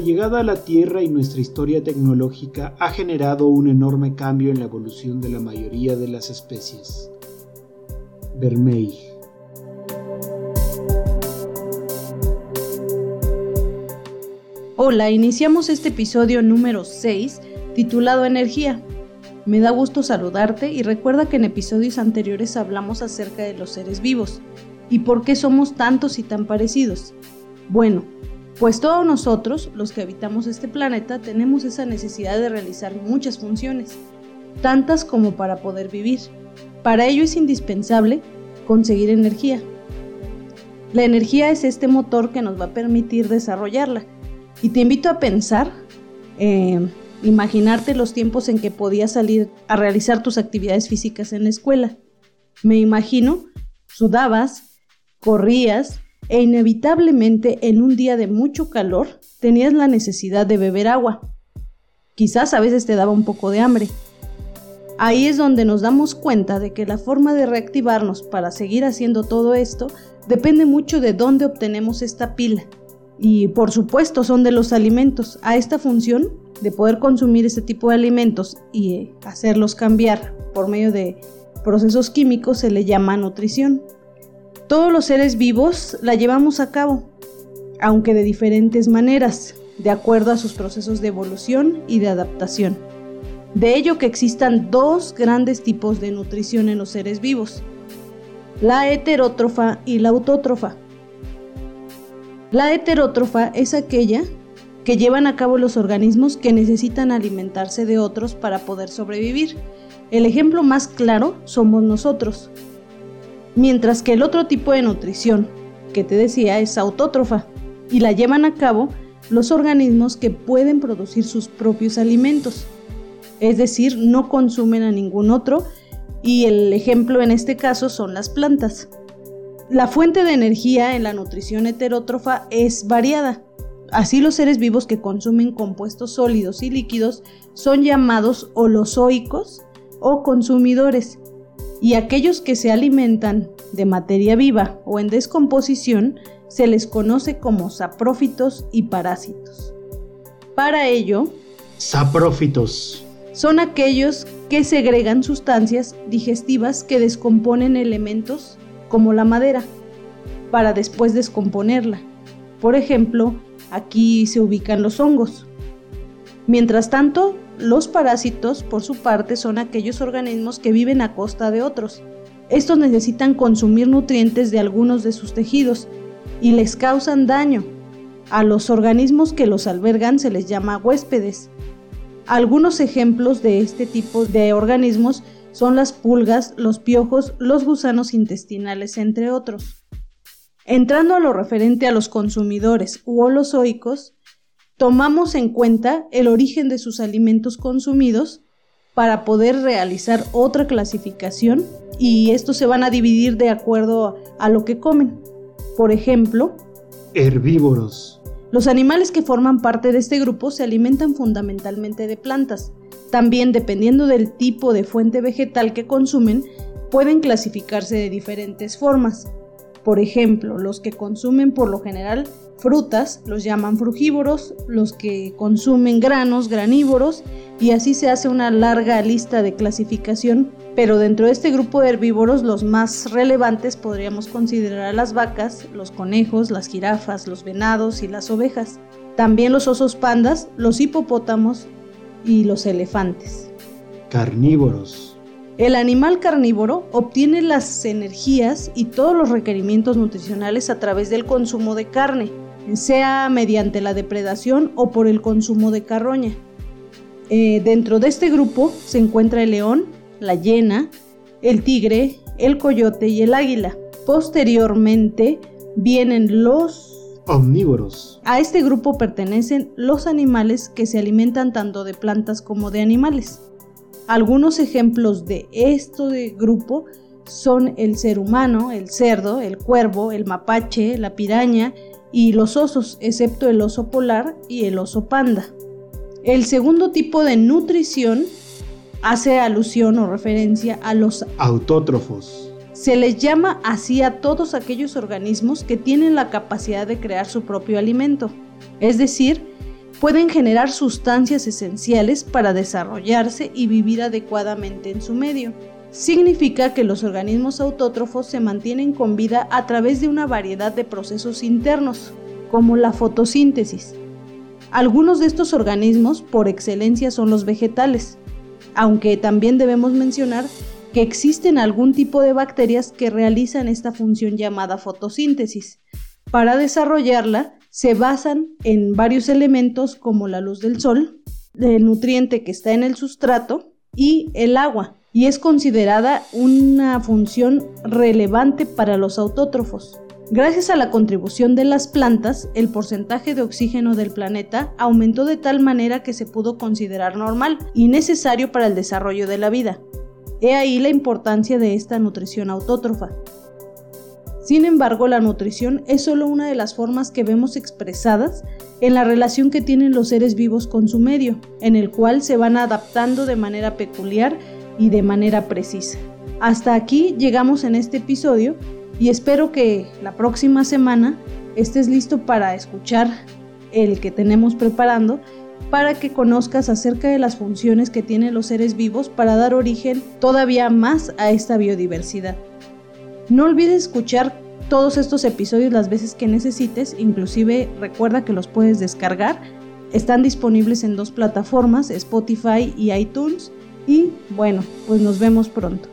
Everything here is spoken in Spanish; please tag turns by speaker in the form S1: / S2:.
S1: llegada a la Tierra y nuestra historia tecnológica ha generado un enorme cambio en la evolución de la mayoría de las especies. Vermeil
S2: Hola, iniciamos este episodio número 6 titulado Energía. Me da gusto saludarte y recuerda que en episodios anteriores hablamos acerca de los seres vivos y por qué somos tantos y tan parecidos. Bueno, pues todos nosotros, los que habitamos este planeta, tenemos esa necesidad de realizar muchas funciones, tantas como para poder vivir. Para ello es indispensable conseguir energía. La energía es este motor que nos va a permitir desarrollarla. Y te invito a pensar, eh, imaginarte los tiempos en que podías salir a realizar tus actividades físicas en la escuela. Me imagino, sudabas, corrías e inevitablemente en un día de mucho calor tenías la necesidad de beber agua. Quizás a veces te daba un poco de hambre. Ahí es donde nos damos cuenta de que la forma de reactivarnos para seguir haciendo todo esto depende mucho de dónde obtenemos esta pila. Y por supuesto son de los alimentos. A esta función de poder consumir este tipo de alimentos y hacerlos cambiar por medio de procesos químicos se le llama nutrición. Todos los seres vivos la llevamos a cabo, aunque de diferentes maneras, de acuerdo a sus procesos de evolución y de adaptación. De ello que existan dos grandes tipos de nutrición en los seres vivos, la heterótrofa y la autótrofa. La heterótrofa es aquella que llevan a cabo los organismos que necesitan alimentarse de otros para poder sobrevivir. El ejemplo más claro somos nosotros. Mientras que el otro tipo de nutrición que te decía es autótrofa y la llevan a cabo los organismos que pueden producir sus propios alimentos. Es decir, no consumen a ningún otro y el ejemplo en este caso son las plantas. La fuente de energía en la nutrición heterótrofa es variada. Así los seres vivos que consumen compuestos sólidos y líquidos son llamados holozoicos o consumidores y aquellos que se alimentan de materia viva o en descomposición se les conoce como saprófitos y parásitos. Para ello,
S1: saprófitos
S2: son aquellos que segregan sustancias digestivas que descomponen elementos como la madera para después descomponerla. Por ejemplo, aquí se ubican los hongos. Mientras tanto, los parásitos, por su parte, son aquellos organismos que viven a costa de otros. Estos necesitan consumir nutrientes de algunos de sus tejidos y les causan daño. A los organismos que los albergan se les llama huéspedes. Algunos ejemplos de este tipo de organismos son las pulgas, los piojos, los gusanos intestinales, entre otros. Entrando a lo referente a los consumidores u holozoicos, tomamos en cuenta el origen de sus alimentos consumidos para poder realizar otra clasificación y estos se van a dividir de acuerdo a lo que comen. Por ejemplo,
S1: herbívoros.
S2: Los animales que forman parte de este grupo se alimentan fundamentalmente de plantas. También, dependiendo del tipo de fuente vegetal que consumen, pueden clasificarse de diferentes formas. Por ejemplo, los que consumen por lo general frutas los llaman frugívoros, los que consumen granos granívoros y así se hace una larga lista de clasificación, pero dentro de este grupo de herbívoros los más relevantes podríamos considerar a las vacas, los conejos, las jirafas, los venados y las ovejas, también los osos pandas, los hipopótamos y los elefantes.
S1: Carnívoros.
S2: El animal carnívoro obtiene las energías y todos los requerimientos nutricionales a través del consumo de carne, sea mediante la depredación o por el consumo de carroña. Eh, dentro de este grupo se encuentra el león, la hiena, el tigre, el coyote y el águila. Posteriormente vienen los
S1: omnívoros.
S2: A este grupo pertenecen los animales que se alimentan tanto de plantas como de animales. Algunos ejemplos de esto de grupo son el ser humano, el cerdo, el cuervo, el mapache, la piraña y los osos, excepto el oso polar y el oso panda. El segundo tipo de nutrición hace alusión o referencia a los
S1: autótrofos.
S2: Se les llama así a todos aquellos organismos que tienen la capacidad de crear su propio alimento, es decir, pueden generar sustancias esenciales para desarrollarse y vivir adecuadamente en su medio. Significa que los organismos autótrofos se mantienen con vida a través de una variedad de procesos internos, como la fotosíntesis. Algunos de estos organismos por excelencia son los vegetales, aunque también debemos mencionar que existen algún tipo de bacterias que realizan esta función llamada fotosíntesis. Para desarrollarla se basan en varios elementos como la luz del sol, el nutriente que está en el sustrato y el agua, y es considerada una función relevante para los autótrofos. Gracias a la contribución de las plantas, el porcentaje de oxígeno del planeta aumentó de tal manera que se pudo considerar normal y necesario para el desarrollo de la vida. He ahí la importancia de esta nutrición autótrofa. Sin embargo, la nutrición es solo una de las formas que vemos expresadas en la relación que tienen los seres vivos con su medio, en el cual se van adaptando de manera peculiar y de manera precisa. Hasta aquí llegamos en este episodio y espero que la próxima semana estés listo para escuchar el que tenemos preparando para que conozcas acerca de las funciones que tienen los seres vivos para dar origen todavía más a esta biodiversidad. No olvides escuchar todos estos episodios las veces que necesites, inclusive recuerda que los puedes descargar. Están disponibles en dos plataformas, Spotify y iTunes. Y bueno, pues nos vemos pronto.